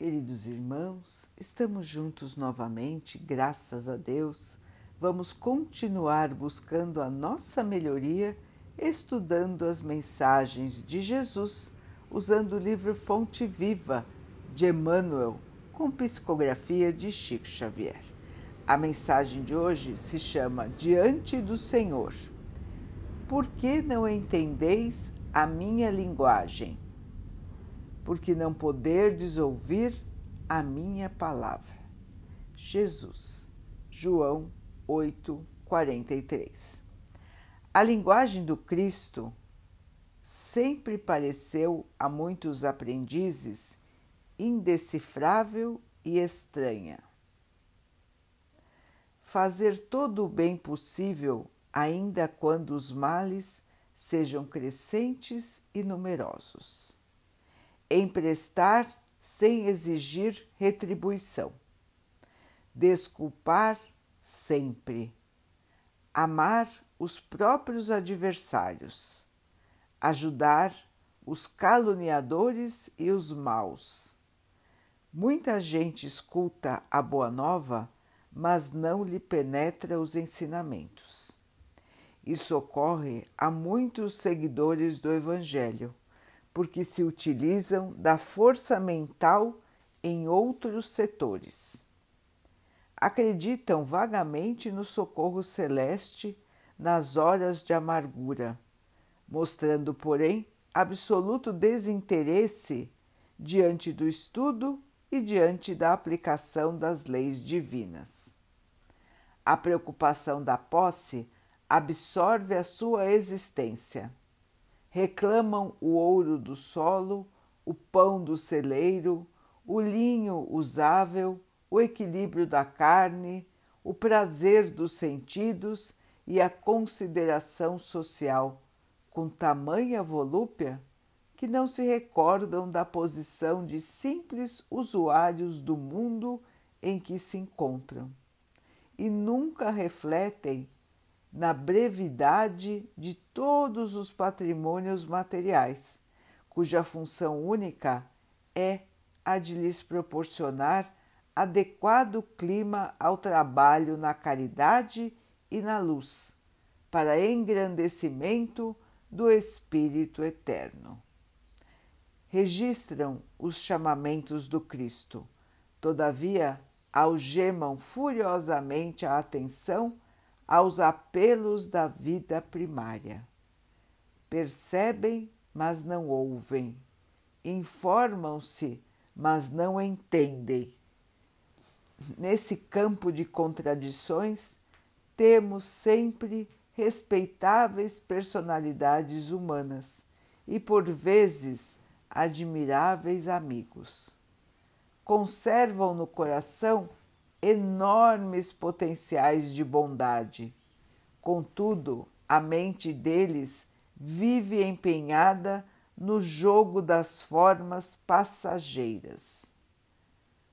Queridos irmãos, estamos juntos novamente, graças a Deus. Vamos continuar buscando a nossa melhoria, estudando as mensagens de Jesus, usando o livro Fonte Viva de Emmanuel, com psicografia de Chico Xavier. A mensagem de hoje se chama Diante do Senhor. Por que não entendeis a minha linguagem? Porque não poderdes ouvir a minha palavra. Jesus, João 8, 43. A linguagem do Cristo sempre pareceu a muitos aprendizes indecifrável e estranha. Fazer todo o bem possível, ainda quando os males sejam crescentes e numerosos emprestar sem exigir retribuição, desculpar sempre, amar os próprios adversários, ajudar os caluniadores e os maus. Muita gente escuta a boa nova, mas não lhe penetra os ensinamentos. Isso ocorre a muitos seguidores do Evangelho porque se utilizam da força mental em outros setores. Acreditam vagamente no socorro celeste nas horas de amargura, mostrando, porém, absoluto desinteresse diante do estudo e diante da aplicação das leis divinas. A preocupação da posse absorve a sua existência reclamam o ouro do solo, o pão do celeiro, o linho usável, o equilíbrio da carne, o prazer dos sentidos e a consideração social, com tamanha volúpia que não se recordam da posição de simples usuários do mundo em que se encontram e nunca refletem na brevidade de todos os patrimônios materiais, cuja função única é a de lhes proporcionar adequado clima ao trabalho na caridade e na luz, para engrandecimento do Espírito Eterno. Registram os chamamentos do Cristo, todavia algemam furiosamente a atenção aos apelos da vida primária. Percebem, mas não ouvem. Informam-se, mas não entendem. Nesse campo de contradições, temos sempre respeitáveis personalidades humanas e, por vezes, admiráveis amigos. Conservam no coração enormes potenciais de bondade. Contudo, a mente deles vive empenhada no jogo das formas passageiras.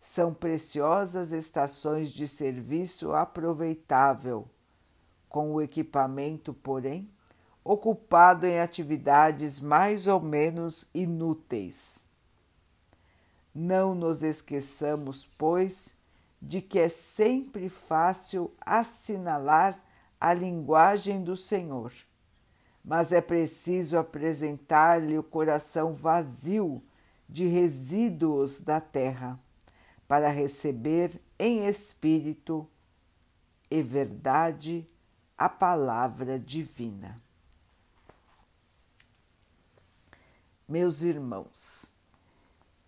São preciosas estações de serviço aproveitável, com o equipamento, porém, ocupado em atividades mais ou menos inúteis. Não nos esqueçamos, pois, de que é sempre fácil assinalar a linguagem do Senhor, mas é preciso apresentar-lhe o coração vazio de resíduos da terra, para receber em espírito e verdade a palavra divina. Meus irmãos,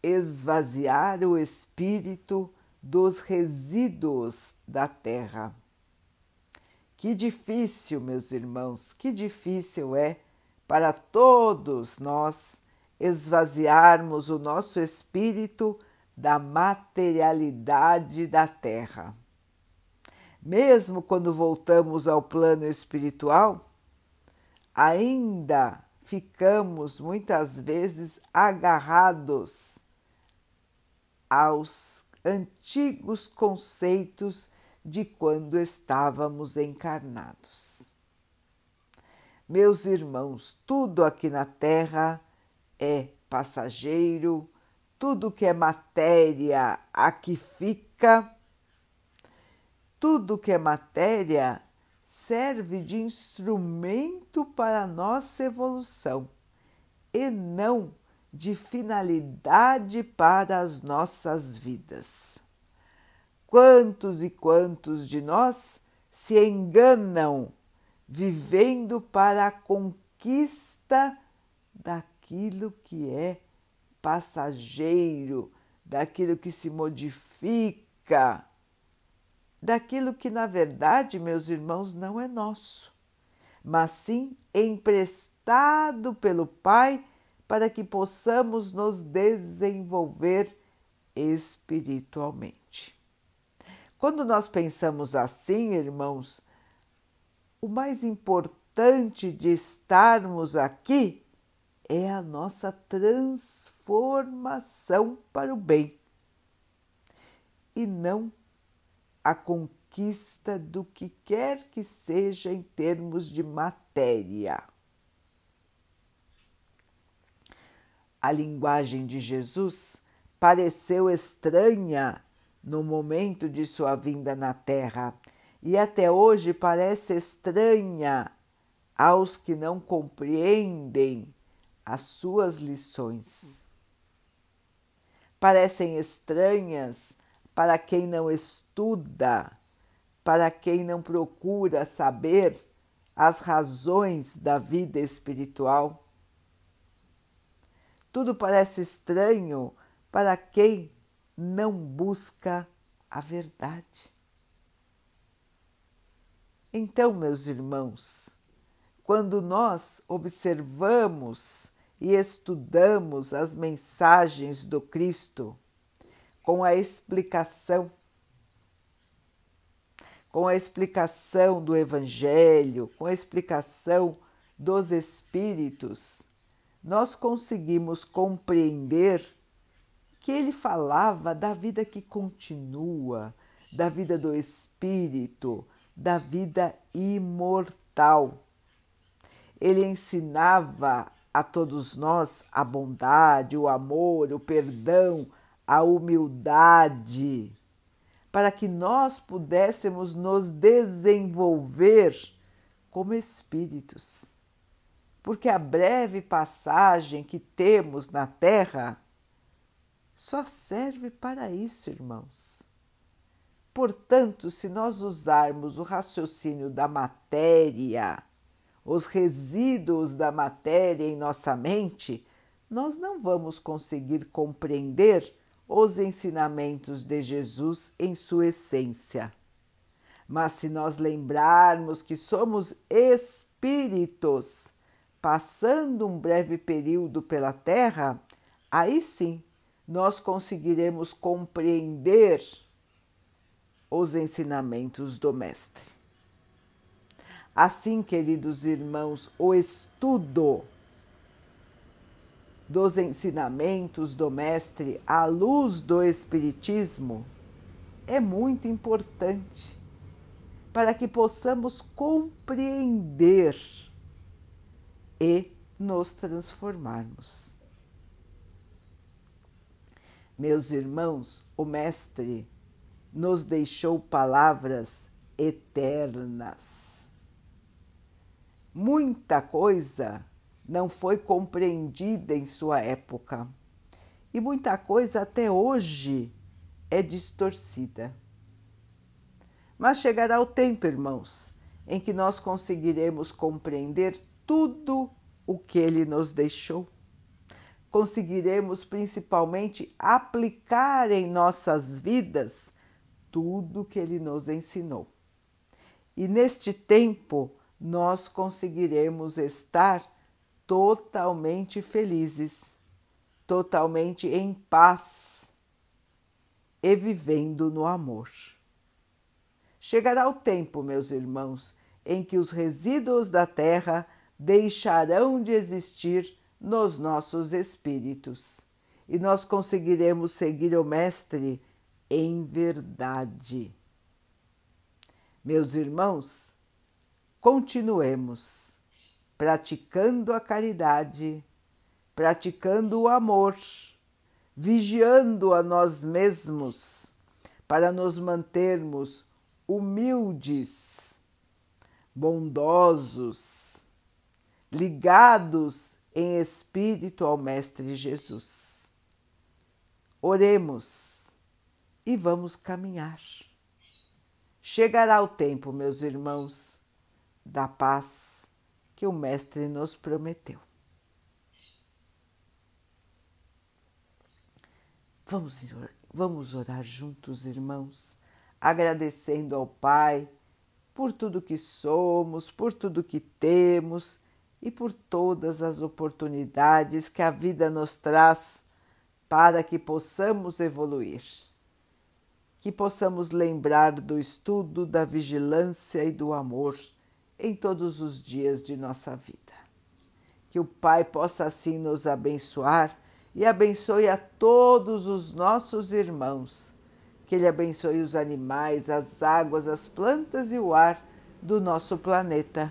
esvaziar o espírito dos resíduos da terra. Que difícil, meus irmãos, que difícil é para todos nós esvaziarmos o nosso espírito da materialidade da terra. Mesmo quando voltamos ao plano espiritual, ainda ficamos muitas vezes agarrados aos antigos conceitos de quando estávamos encarnados. Meus irmãos, tudo aqui na Terra é passageiro, tudo que é matéria aqui fica, tudo que é matéria serve de instrumento para a nossa evolução e não de finalidade para as nossas vidas. Quantos e quantos de nós se enganam vivendo para a conquista daquilo que é passageiro, daquilo que se modifica, daquilo que na verdade, meus irmãos, não é nosso, mas sim emprestado pelo Pai para que possamos nos desenvolver espiritualmente. Quando nós pensamos assim, irmãos, o mais importante de estarmos aqui é a nossa transformação para o bem e não a conquista do que quer que seja em termos de matéria. A linguagem de Jesus pareceu estranha no momento de sua vinda na Terra e até hoje parece estranha aos que não compreendem as suas lições. Parecem estranhas para quem não estuda, para quem não procura saber as razões da vida espiritual. Tudo parece estranho para quem não busca a verdade. Então, meus irmãos, quando nós observamos e estudamos as mensagens do Cristo com a explicação, com a explicação do Evangelho, com a explicação dos Espíritos, nós conseguimos compreender que ele falava da vida que continua, da vida do Espírito, da vida imortal. Ele ensinava a todos nós a bondade, o amor, o perdão, a humildade, para que nós pudéssemos nos desenvolver como espíritos. Porque a breve passagem que temos na Terra só serve para isso, irmãos. Portanto, se nós usarmos o raciocínio da matéria, os resíduos da matéria em nossa mente, nós não vamos conseguir compreender os ensinamentos de Jesus em sua essência. Mas se nós lembrarmos que somos espíritos passando um breve período pela Terra, aí sim nós conseguiremos compreender os ensinamentos do Mestre. Assim, queridos irmãos, o estudo dos ensinamentos do Mestre à luz do Espiritismo é muito importante para que possamos compreender e nos transformarmos. Meus irmãos, o Mestre nos deixou palavras eternas. Muita coisa não foi compreendida em sua época e muita coisa até hoje é distorcida. Mas chegará o tempo, irmãos, em que nós conseguiremos compreender tudo o que ele nos deixou. Conseguiremos principalmente aplicar em nossas vidas tudo que ele nos ensinou. E neste tempo nós conseguiremos estar totalmente felizes, totalmente em paz e vivendo no amor. Chegará o tempo, meus irmãos, em que os resíduos da terra deixarão de existir nos nossos espíritos e nós conseguiremos seguir o Mestre em verdade. Meus irmãos, continuemos praticando a caridade, praticando o amor, vigiando a nós mesmos para nos mantermos humildes, bondosos, ligados em espírito ao Mestre Jesus. Oremos e vamos caminhar. Chegará o tempo, meus irmãos, da paz que o Mestre nos prometeu. Vamos, vamos orar juntos, irmãos, agradecendo ao Pai por tudo que somos, por tudo que temos e por todas as oportunidades que a vida nos traz para que possamos evoluir. Que possamos lembrar do estudo, da vigilância e do amor em todos os dias de nossa vida. Que o Pai possa assim nos abençoar e abençoe a todos os nossos irmãos. Que Ele abençoe os animais, as águas, as plantas e o ar do nosso planeta